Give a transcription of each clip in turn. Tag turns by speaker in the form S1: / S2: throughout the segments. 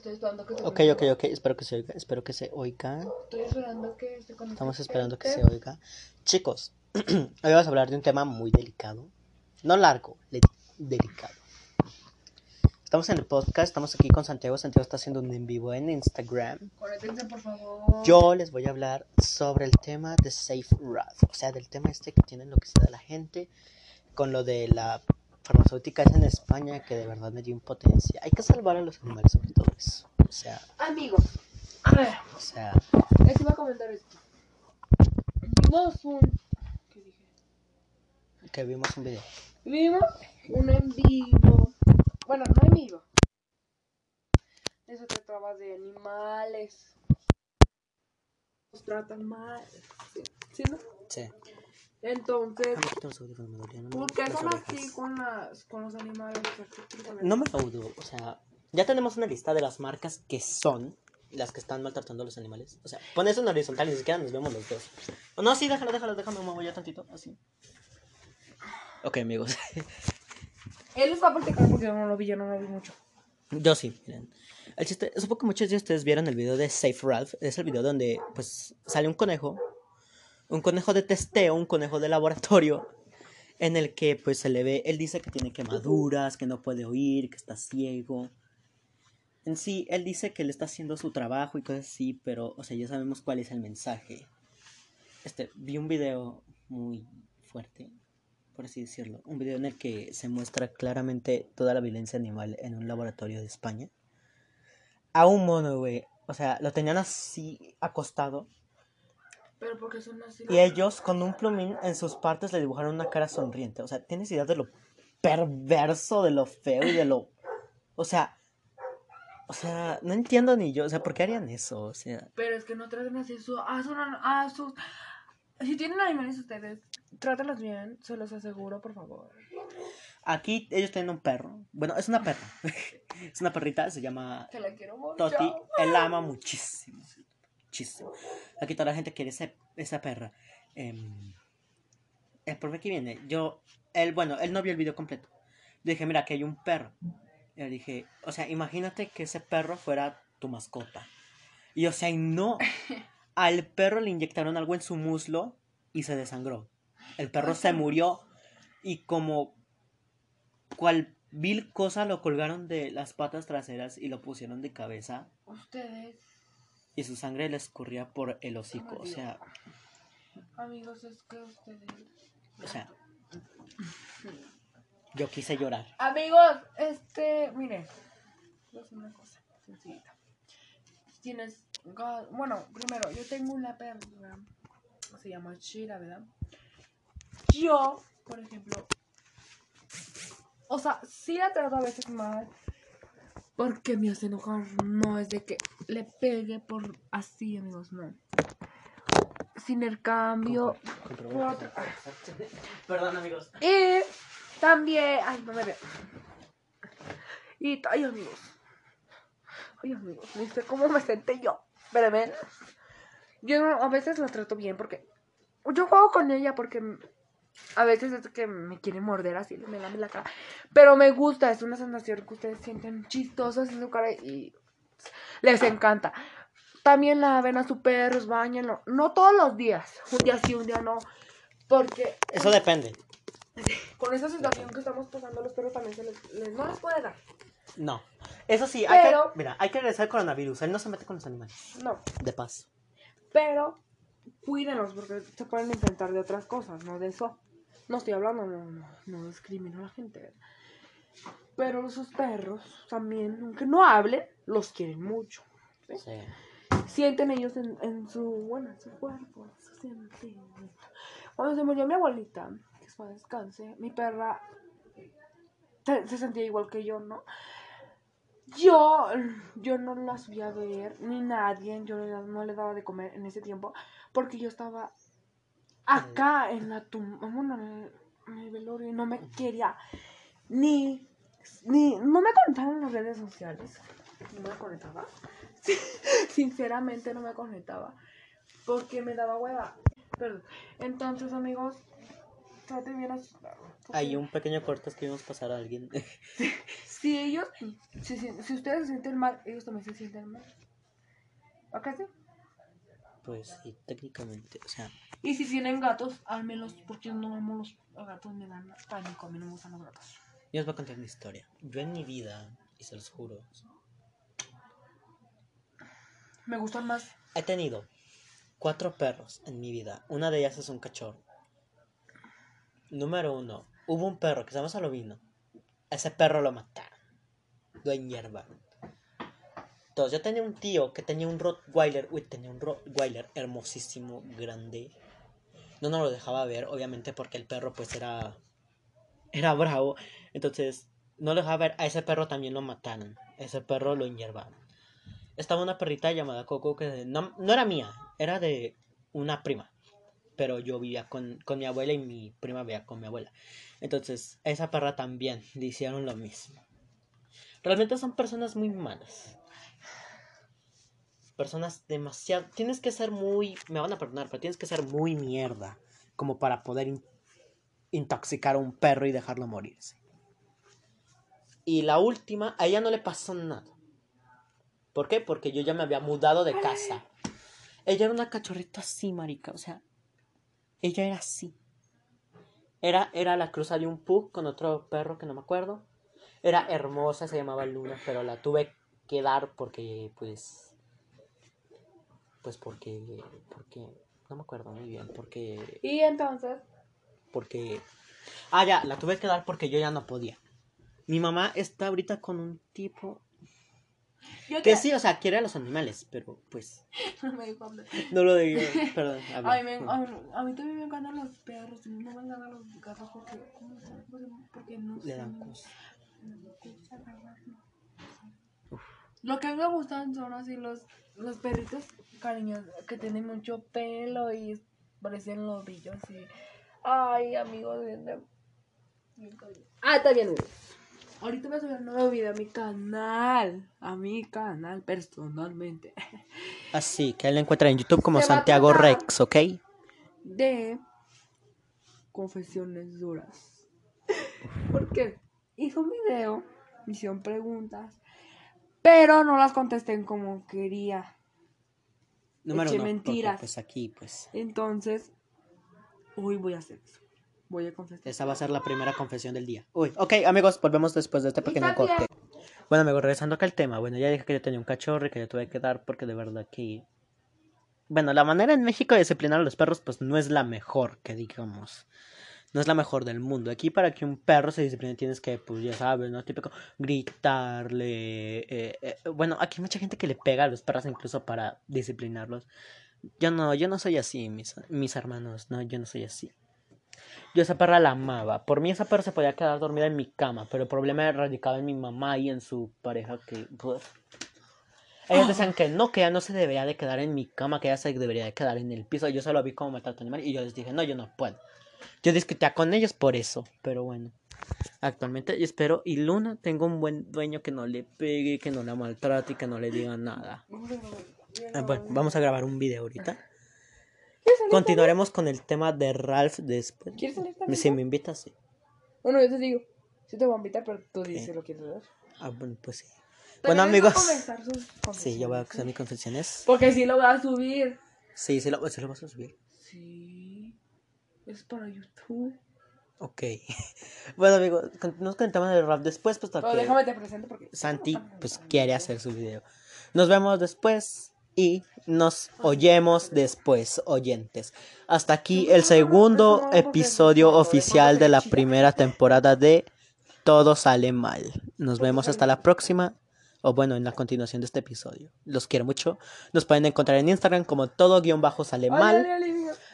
S1: Estoy esperando que se
S2: Ok, ok, ok. Espero que se oiga. Espero que se oiga.
S1: Estoy esperando que se conecte.
S2: Estamos esperando que se oiga. Chicos, hoy vamos a hablar de un tema muy delicado. No largo, delicado. Estamos en el podcast, estamos aquí con Santiago. Santiago está haciendo un en vivo en Instagram.
S1: Conéctense, por favor.
S2: Yo les voy a hablar sobre el tema de Safe Route. O sea, del tema este que tiene lo que se da la gente con lo de la farmacéutica esa en España que de verdad me dio impotencia. Hay que salvar a los animales sobre todo eso. O sea,
S1: Amigos, a ver,
S2: o sea,
S1: les iba a comentar esto. Vimos un. ¿Qué dije?
S2: que vimos un video.
S1: Vimos un en vivo. Bueno, no en vivo. Eso trataba de animales. Los tratan mal. ¿Sí, ¿Sí, no?
S2: Sí.
S1: Entonces,
S2: Ah,
S1: ¿por qué son así con, las, con los animales?
S2: No me audo, o sea, ya tenemos una lista de las marcas que son las que están maltratando a los animales. O sea, pones en horizontal y ni siquiera nos vemos los dos. No, sí, déjalo, déjalo, déjame, me voy ya tantito, así. Ok, amigos.
S1: Él está practicando porque yo no lo vi, yo no lo vi mucho.
S2: Yo sí, miren. El chiste, supongo que muchos de ustedes vieron el video de Safe Ralph. Es el video donde, pues, sale un conejo. Un conejo de testeo, un conejo de laboratorio. En el que, pues, se le ve. Él dice que tiene quemaduras, que no puede oír, que está ciego. En sí, él dice que él está haciendo su trabajo y cosas así, pero, o sea, ya sabemos cuál es el mensaje. Este, vi un video muy fuerte, por así decirlo. Un video en el que se muestra claramente toda la violencia animal en un laboratorio de España. A un mono, güey. O sea, lo tenían así acostado.
S1: Pero porque son así.
S2: Y ellos con un plumín en sus partes le dibujaron una cara sonriente. O sea, ¿tienes idea de lo perverso, de lo feo y de lo... O sea... O sea, no entiendo ni yo. O sea, ¿por qué harían eso? O sea...
S1: Pero es que no traten así su, a, su- a sus... Si tienen animales ustedes, trátenlos bien, se los aseguro, por favor.
S2: Aquí ellos tienen un perro. Bueno, es una perra. es una perrita, se llama
S1: Que la quiero mucho.
S2: Toti. Él la ama muchísimo. Muchísimo. Aquí toda la gente quiere ese- esa perra. Em, el profe que viene, yo, él, bueno, él no vio el video completo. Le dije, mira, que hay un perro. Le dije, o sea, imagínate que ese perro fuera tu mascota. Y o sea, y no. Al perro le inyectaron algo en su muslo y se desangró. El perro se murió y como cual vil cosa lo colgaron de las patas traseras y lo pusieron de cabeza
S1: Ustedes,
S2: y su sangre le escurría por el hocico. O sea,
S1: amigos, es que ustedes...
S2: o sea, yo quise llorar.
S1: Amigos, este, miren, voy a hacer una cosa sencillita. Tienes, bueno, primero, yo tengo una perra, se llama Shira, ¿verdad? Yo, por ejemplo, o sea, sí la trato a veces mal, porque me hace enojar, no es de que le pegue por así, amigos, no. Sin el cambio, por otra-
S2: Perdón, amigos.
S1: y también. Ay, no me veo. Y. Ay, amigos. Ay, amigos. ¿Viste cómo me senté yo? Espérenme. Yo no- a veces la trato bien porque. Yo juego con ella porque. A veces es que me quiere morder así, me lame la cara. Pero me gusta, es una sensación que ustedes sienten chistosas en su cara y les encanta. También laven a su perro, bañenlo. No todos los días. Un día sí, un día no. Porque
S2: Eso depende.
S1: con esa situación que estamos pasando, los perros también se les, les no les puede dar.
S2: No. Eso sí, hay
S1: Pero-
S2: que, mira, hay que regresar al coronavirus. Él no se mete con los animales.
S1: No,
S2: De paso.
S1: pero cuídenlos porque se pueden enfrentar de otras cosas, no de eso. No estoy hablando, no, no, no discrimino a la gente. Pero sus perros también, aunque no hablen, los quieren mucho.
S2: Sí.
S1: Sienten ellos en, en su, bueno, en su cuerpo. su sentimiento. Cuando se murió mi abuelita, que es para descanse, mi perra se, se sentía igual que yo, ¿no? Yo, yo no la subía a ver, ni nadie, yo no, no le daba de comer en ese tiempo, porque yo estaba acá en la tumba, bueno, en el, en el velorio, y no me quería ni, ni, no me conectaba en las redes sociales, no me conectaba, sinceramente no me conectaba, porque me daba hueva, Perdón. entonces amigos, trate bien a sus
S2: Hay un pequeño corte que vimos pasar a alguien.
S1: Si ellos, si, si, si ustedes se sienten mal, ellos también se sienten mal. ¿Acá sí?
S2: Pues sí, técnicamente, o sea,
S1: Y si tienen gatos, al menos porque no amo los gatos, me dan pánico, a mí no me gustan los gatos.
S2: Yo os voy a contar una historia. Yo en mi vida, y se los juro,
S1: Me gustan más.
S2: he tenido cuatro perros en mi vida. Una de ellas es un cachorro. Número uno, hubo un perro que se llama Salovino. Ese perro lo mataron. Lo hierbaron. Entonces, yo tenía un tío que tenía un Rottweiler. Uy, tenía un Rottweiler hermosísimo, grande. No nos lo dejaba ver, obviamente, porque el perro, pues, era. Era bravo. Entonces, no lo dejaba ver. A ese perro también lo mataron. Ese perro lo hierbaron. Estaba una perrita llamada Coco que no, no era mía, era de una prima. Pero yo vivía con, con mi abuela y mi prima vivía con mi abuela. Entonces, a esa perra también le hicieron lo mismo. Realmente son personas muy malas. Personas demasiado... Tienes que ser muy... Me van a perdonar, pero tienes que ser muy mierda. Como para poder intoxicar a un perro y dejarlo morirse. Y la última, a ella no le pasó nada. ¿Por qué? Porque yo ya me había mudado de casa. Ella era una cachorrita así, marica. O sea, ella era así. Era, era la cruza de un pug con otro perro que no me acuerdo. Era hermosa, se llamaba Luna, pero la tuve que dar porque, pues. Pues porque. Porque. No me acuerdo muy bien. Porque.
S1: Y entonces,
S2: Porque. Ah, ya, la tuve que dar porque yo ya no podía. Mi mamá está ahorita con un tipo.
S1: yo
S2: Que sí, o sea, quiere a los animales, pero pues.
S1: me dijo.
S2: No lo digo, perdón. habla.
S1: Ay, me- a, mí, a mí también me encantan los perros, y no me encantan los gatos porque, porque no
S2: Le dan cosas.
S1: Lo que a mí me gustan son así los, los perritos cariñosos que tienen mucho pelo y parecen lobillos y... Ay, amigos, bien de- bien cariñosos. Ah, está bien, güey. Ahorita voy a subir un nuevo video a mi canal. A mi canal, personalmente.
S2: Así, que él lo encuentra en YouTube como
S1: Se
S2: Santiago Rex, ¿ok?
S1: de confesiones duras. Porque hizo un video, me hicieron preguntas, pero no las contesté como quería.
S2: Número
S1: Eché
S2: uno, porque,
S1: mentiras.
S2: pues aquí, pues.
S1: Entonces, hoy voy a hacer eso. Voy a confesar.
S2: Esa va a ser la primera confesión del día. Uy, ok, amigos, volvemos después de este pequeño corte. Bueno, amigos, regresando acá al tema. Bueno, ya dije que yo tenía un cachorro y que yo tuve que dar porque de verdad que. Bueno, la manera en México de disciplinar a los perros, pues no es la mejor, que digamos. No es la mejor del mundo. Aquí para que un perro se discipline tienes que, pues ya sabes, ¿no? Típico, gritarle. eh, eh, Bueno, aquí hay mucha gente que le pega a los perros incluso para disciplinarlos. Yo no, yo no soy así, mis, mis hermanos, no, yo no soy así. Yo esa perra la amaba. Por mí esa perra se podía quedar dormida en mi cama, pero el problema radicaba en mi mamá y en su pareja que... pues, ellos decían que no, que ella no se debería de quedar en mi cama, que ella se debería de quedar en el piso. Yo solo vi cómo matar a tu animal y yo les dije, no, yo no puedo. Yo discutía con ellos por eso, pero bueno. Actualmente espero y Luna tengo un buen dueño que no le pegue, que no la maltrate y que no le diga nada. Ah, bueno, vamos a grabar un video ahorita.
S1: ¿Quieres salir
S2: Continuaremos con el tema de Ralph después.
S1: ¿Quieres salir también?
S2: Si me invitas, sí.
S1: Bueno, yo te digo. Sí te voy a invitar, pero tú dices si lo quieres ver.
S2: Ah, bueno, pues sí. Bueno, amigos.
S1: sus
S2: Sí, yo voy a hacer mis confesiones.
S1: Porque sí lo voy a subir.
S2: Sí, sí lo, sí lo vas a subir.
S1: Sí. Es para YouTube.
S2: Ok. Bueno, amigos, continuamos con el rap después, pues
S1: Pero déjame te presento porque.
S2: Santi pues quiere hacer su video. Nos vemos después y nos oyemos después, oyentes. Hasta aquí el segundo episodio oficial de la primera temporada de Todo sale mal. Nos vemos hasta la próxima. O bueno, en la continuación de este episodio. Los quiero mucho. Nos pueden encontrar en Instagram como todo guion bajo sale mal.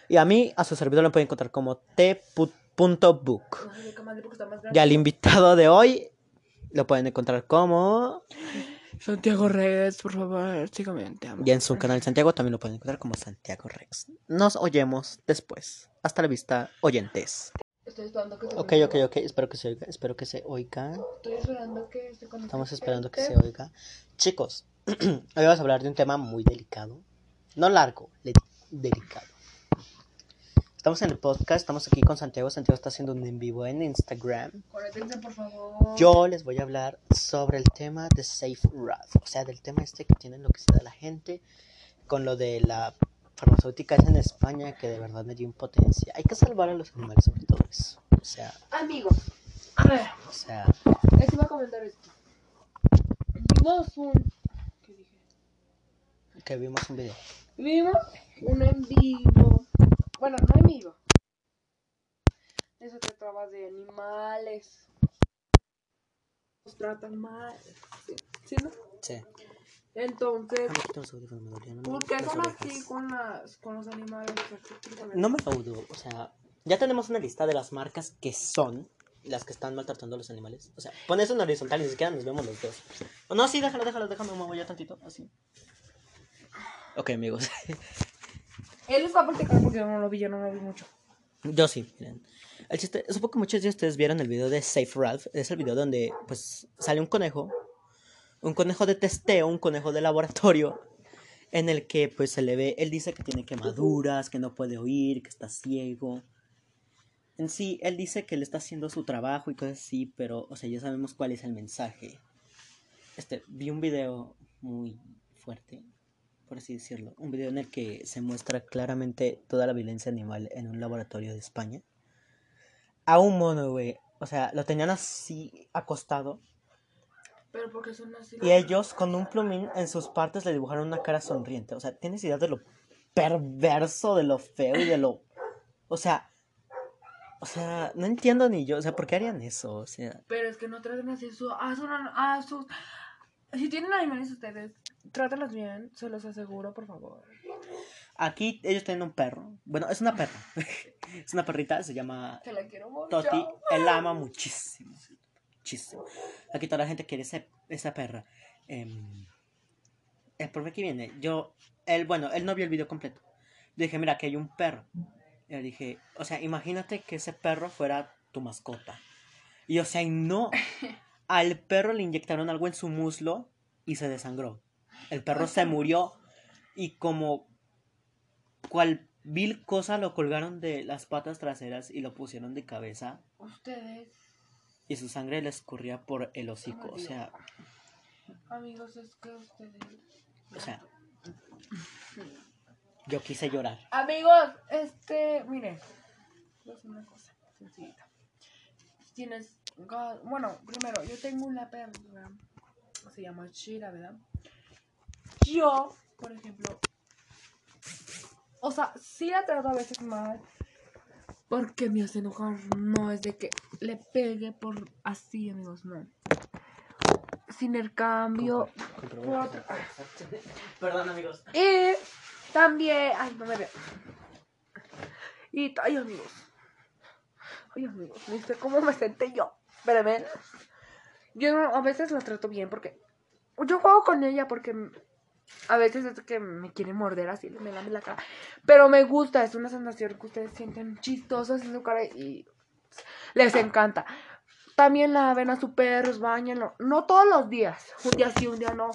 S2: Y a mí, a su servidor lo pueden encontrar como t.book. Y al invitado de hoy lo pueden encontrar como...
S1: Santiago Reyes, por favor, sígame, te amo.
S2: Y en su canal Santiago también lo pueden encontrar como Santiago Rex. Nos oyemos después. Hasta la vista, oyentes.
S1: Estoy esperando que se
S2: Ok, ok, ok. Espero que se oiga. Espero que se oiga.
S1: Estoy esperando que se conecte.
S2: Estamos esperando que se oiga. Chicos, hoy vamos a hablar de un tema muy delicado. No largo, delicado. Estamos en el podcast, estamos aquí con Santiago. Santiago está haciendo un en vivo en Instagram.
S1: Conéctense, por favor.
S2: Yo les voy a hablar sobre el tema de Safe Route, o sea, del tema este que tiene lo que se da la gente con lo de la farmacéutica en España que de verdad me dio impotencia. Hay que salvar a los animales sobre todo eso. O sea,
S1: Amigos, a ver,
S2: o sea,
S1: les iba a comentar esto. Vimos un. ¿Qué dije?
S2: que vimos un video.
S1: Vimos un en vivo. Bueno, no en vivo. Eso trataba de animales. Los tratan mal. ¿Sí, ¿Sí no?
S2: Sí.
S1: Entonces. ¿por qué son así con, las, con los animales?
S2: No me lo dudo, o sea, ya tenemos una lista de las marcas que son las que están maltratando a los animales. O sea, pones en horizontal y ni siquiera nos vemos los dos. No, sí, déjalo, déjalo, déjame, me voy ya tantito, así. Ok, amigos.
S1: Él está practicando porque yo no lo vi, yo no lo vi mucho.
S2: Yo sí, miren. El chiste, supongo que muchos de ustedes vieron el video de Safe Ralph. Es el video donde, pues, sale un conejo. Un conejo de testeo, un conejo de laboratorio. En el que, pues, se le ve. Él dice que tiene quemaduras, que no puede oír, que está ciego. En sí, él dice que él está haciendo su trabajo y cosas así, pero, o sea, ya sabemos cuál es el mensaje. Este, vi un video muy fuerte, por así decirlo. Un video en el que se muestra claramente toda la violencia animal en un laboratorio de España. A un mono, güey. O sea, lo tenían así acostado.
S1: Pero porque son así.
S2: Y ellos con un plumín en sus partes le dibujaron una cara sonriente. O sea, ¿tienes idea de lo perverso, de lo feo y de lo... O sea... O sea, no entiendo ni yo. O sea, ¿por qué harían eso? O sea...
S1: Pero es que no traten así su, a, su- a sus... Si tienen animales ustedes, trátalos bien, se los aseguro, por favor.
S2: Aquí ellos tienen un perro. Bueno, es una perra. es una perrita, se llama
S1: Que la quiero mucho.
S2: Toti. Él la ama muchísimo. Muchísimo. Aquí toda la gente quiere ese- esa perra. Em, el profe que viene, yo, él, bueno, él no vio el video completo. Le dije, mira, aquí hay un perro. Y le dije, o sea, imagínate que ese perro fuera tu mascota. Y o sea, y no. Al perro le inyectaron algo en su muslo y se desangró. El perro se murió y como cual vil cosa lo colgaron de las patas traseras y lo pusieron de cabeza
S1: Ustedes,
S2: y su sangre le escurría por el hocico. O sea,
S1: amigos, es que ustedes...
S2: o sea, yo quise llorar.
S1: Amigos, este, miren, voy a hacer una cosa sencillita. Tienes, bueno, primero, yo tengo una perra, se llama Shira, ¿verdad? Yo, por ejemplo, o sea, sí la trato a veces mal, porque me hace enojar, no es de que le pegue por así, amigos, no. Sin el cambio, otra-
S2: Perdón, amigos.
S1: y también. Ay, no me veo. Y. Ay, amigos. Ay, amigos. Ni sé cómo me senté yo. Espérame. Yo a veces la trato bien porque. Yo juego con ella porque. A veces es que me quiere morder así, me lame la cara. Pero me gusta, es una sensación que ustedes sienten chistosas en su cara y les encanta. También laven a su perro, bañenlo. No todos los días. Un día sí, un día no.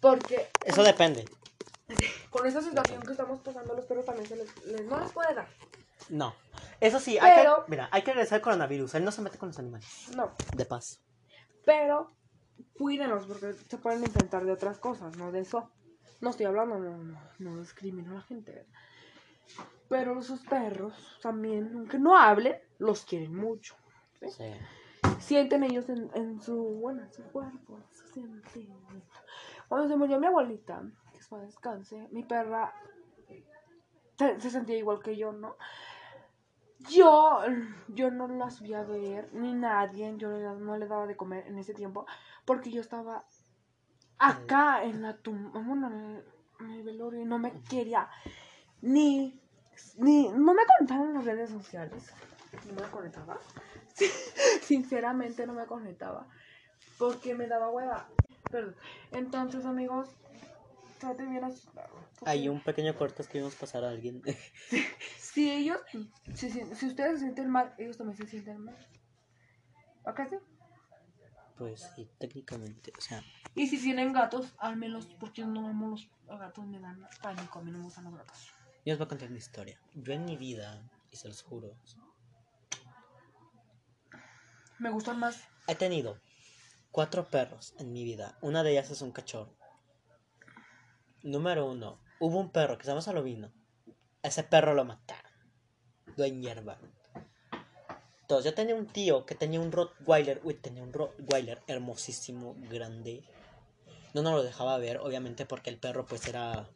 S1: Porque
S2: Eso depende.
S1: con esa situación que estamos pasando, los perros también se les, les- no les puede dar.
S2: No. Eso sí, hay
S1: Pero-
S2: que, mira, hay que regresar al coronavirus. Él no se mete con los animales.
S1: No.
S2: De paz.
S1: Pero cuídenlos porque se pueden enfrentar de otras cosas, no de eso. No estoy hablando, no, no, no discrimino a la gente. Pero sus perros también, aunque no hablen, los quieren mucho. ¿sí?
S2: Sí.
S1: Sienten ellos en, en su, bueno, en su cuerpo. Cuando se murió mi abuelita, que es para descanse, mi perra se, se sentía igual que yo, ¿no? Yo, yo no la subí a ver, ni nadie, yo no, le daba de comer en ese tiempo, porque yo estaba acá en la tumba, bueno, en el, en el velorio, y no me quería ni, ni, no me conectaba en las redes sociales, no me conectaba, Sí, sinceramente no me conectaba, porque me daba hueva, perdón, entonces amigos, traten bien a sus
S2: Hay un pequeño corte que vimos pasar a alguien.
S1: Si ellos, si, si, si ustedes se sienten mal, ellos también se sienten mal. ¿Acá sí?
S2: pues sí, técnicamente. O sea,
S1: Y si tienen gatos, álmelos, porque no amo los gatos, me dan pánico, a mí no me gustan los gatos.
S2: yo os voy a contar una historia. Yo en mi vida y se los juro.
S1: Me gustan más.
S2: He tenido cuatro perros en mi vida. Una de ellas es un cachorro. Número uno, hubo un perro que se llama Salovino. Ese perro lo mataron. Lo enhierbaron. Entonces, yo tenía un tío que tenía un Rottweiler. Uy, tenía un Rottweiler hermosísimo, grande. No nos lo dejaba ver, obviamente, porque el perro, pues, era.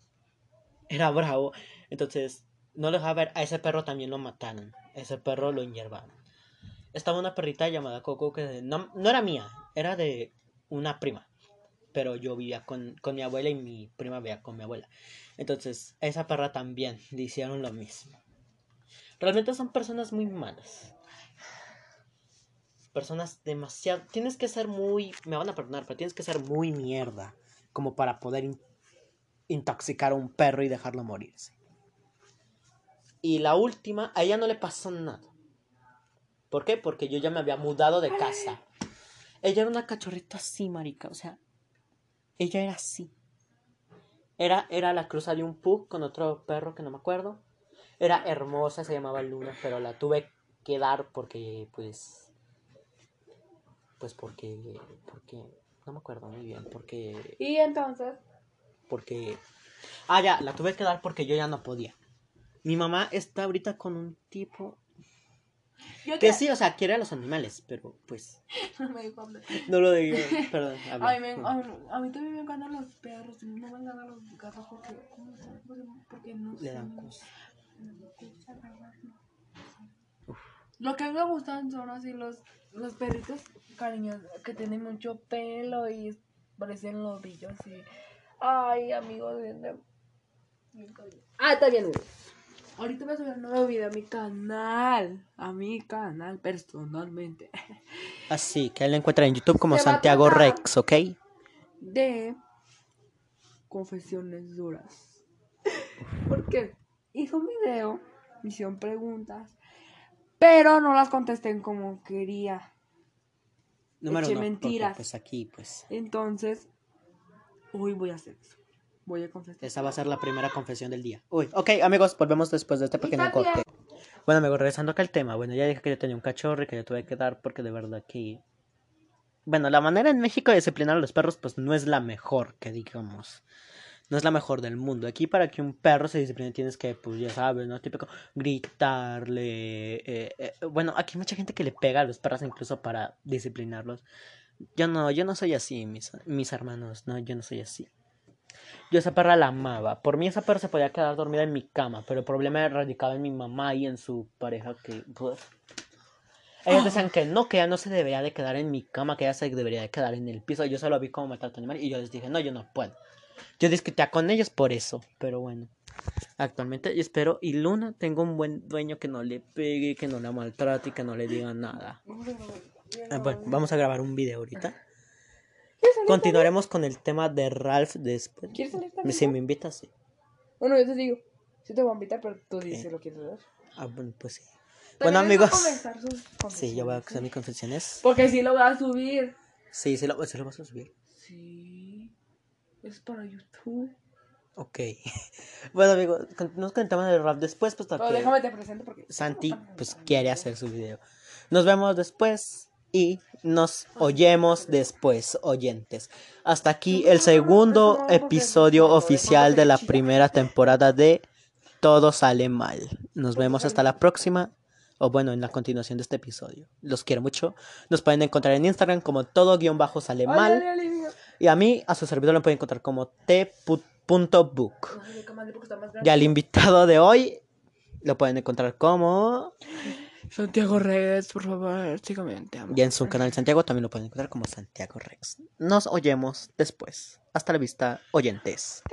S2: Era bravo. Entonces, no lo dejaba ver. A ese perro también lo mataron. Ese perro lo enhierbaron. Estaba una perrita llamada Coco que no, no era mía, era de una prima. Pero yo vivía con, con mi abuela y mi prima vivía con mi abuela. Entonces, a esa perra también le hicieron lo mismo. Realmente son personas muy malas. Personas demasiado... Tienes que ser muy... Me van a perdonar, pero tienes que ser muy mierda. Como para poder in- intoxicar a un perro y dejarlo morirse. Y la última, a ella no le pasó nada. ¿Por qué? Porque yo ya me había mudado de casa. Ella era una cachorrita así, marica. O sea, ella era así. Era, era la cruza de un pug con otro perro que no me acuerdo. Era hermosa, se llamaba Luna, pero la tuve que dar porque, pues... Pues porque... Porque... No me acuerdo muy bien, porque...
S1: Y entonces.
S2: Porque... Ah, ya, la tuve que dar porque yo ya no podía. Mi mamá está ahorita con un tipo
S1: Yo
S2: que
S1: te-
S2: sí, o sea, quiere a los animales, pero pues
S1: me dijo hambre.
S2: no lo digo. Perdón.
S1: Ay, me- a, mí- a mí también me encantan los perros. y No me encantan los gatos porque. ¿cómo se llama? Porque no
S2: Le dan cosas.
S1: Lo que me gustan son así los, los perritos cariños que tienen mucho pelo y parecen lobillos y. Ay, amigos, de- cariñosos. Ah, está bien. Ahorita voy a subir un nuevo video a mi canal. A mi canal personalmente.
S2: Así que él lo encuentra en YouTube como
S1: Se a
S2: Santiago Rex, ¿ok?
S1: de confesiones duras. Porque hizo un video, me hicieron preguntas, pero no las contesté como quería.
S2: Número
S1: Eché
S2: uno,
S1: mentiras.
S2: pues aquí, pues.
S1: Entonces, hoy voy a hacer eso. Voy a confesar.
S2: Esa va a ser la primera confesión del día. Uy, ok, amigos, volvemos después de este pequeño corte. Bueno, amigos, regresando acá al tema. Bueno, ya dije que yo tenía un cachorro y que yo tuve que dar porque de verdad que. Bueno, la manera en México de disciplinar a los perros, pues no es la mejor, que digamos. No es la mejor del mundo. Aquí para que un perro se discipline tienes que, pues ya sabes, ¿no? Típico, gritarle. eh, eh, Bueno, aquí hay mucha gente que le pega a los perros incluso para disciplinarlos. Yo no, yo no soy así, mis, mis hermanos. No, yo no soy así. Yo esa perra la amaba. Por mí esa perra se podía quedar dormida en mi cama, pero el problema radicaba en mi mamá y en su pareja que... pues, Ellos decían que no, que ella no se debería de quedar en mi cama, que ella se debería de quedar en el piso. Yo solo vi cómo me trata animal y yo les dije, no, yo no puedo. Yo discutía con ellos por eso, pero bueno. Actualmente espero y Luna tenga un buen dueño que no le pegue, que no la maltrate y que no le diga nada. Ah, bueno, vamos a grabar un video ahorita.
S1: ¿Quieres salir
S2: Continuaremos con el tema de Ralph después.
S1: ¿Quieres salir también?
S2: Si me invitas, sí.
S1: Bueno, yo te digo. Sí te voy a invitar, pero tú dices lo quieres ver.
S2: Ah, bueno, pues sí. Bueno, amigos. Sí, yo voy a hacer mis confesiones.
S1: Porque sí lo voy a subir.
S2: Sí, sí lo, sí lo vas a subir.
S1: Sí. Es para YouTube.
S2: Ok. Bueno, amigos, continuamos con el rap después, pues
S1: Pero déjame te presento porque.
S2: Santi pues quiere hacer su video. Nos vemos después y nos oyemos después, oyentes. Hasta aquí el segundo episodio oficial de la primera temporada de Todo sale mal. Nos vemos hasta la próxima. O bueno, en la continuación de este episodio. Los quiero mucho. Nos pueden encontrar en Instagram como todo guion bajo sale mal. Y a mí, a su servidor, lo pueden encontrar como t.book. Y al invitado de hoy lo pueden encontrar como.
S1: Santiago Reyes, por favor, amo.
S2: Y en su canal Santiago también lo pueden encontrar como Santiago Rex. Nos oyemos después. Hasta la vista, oyentes.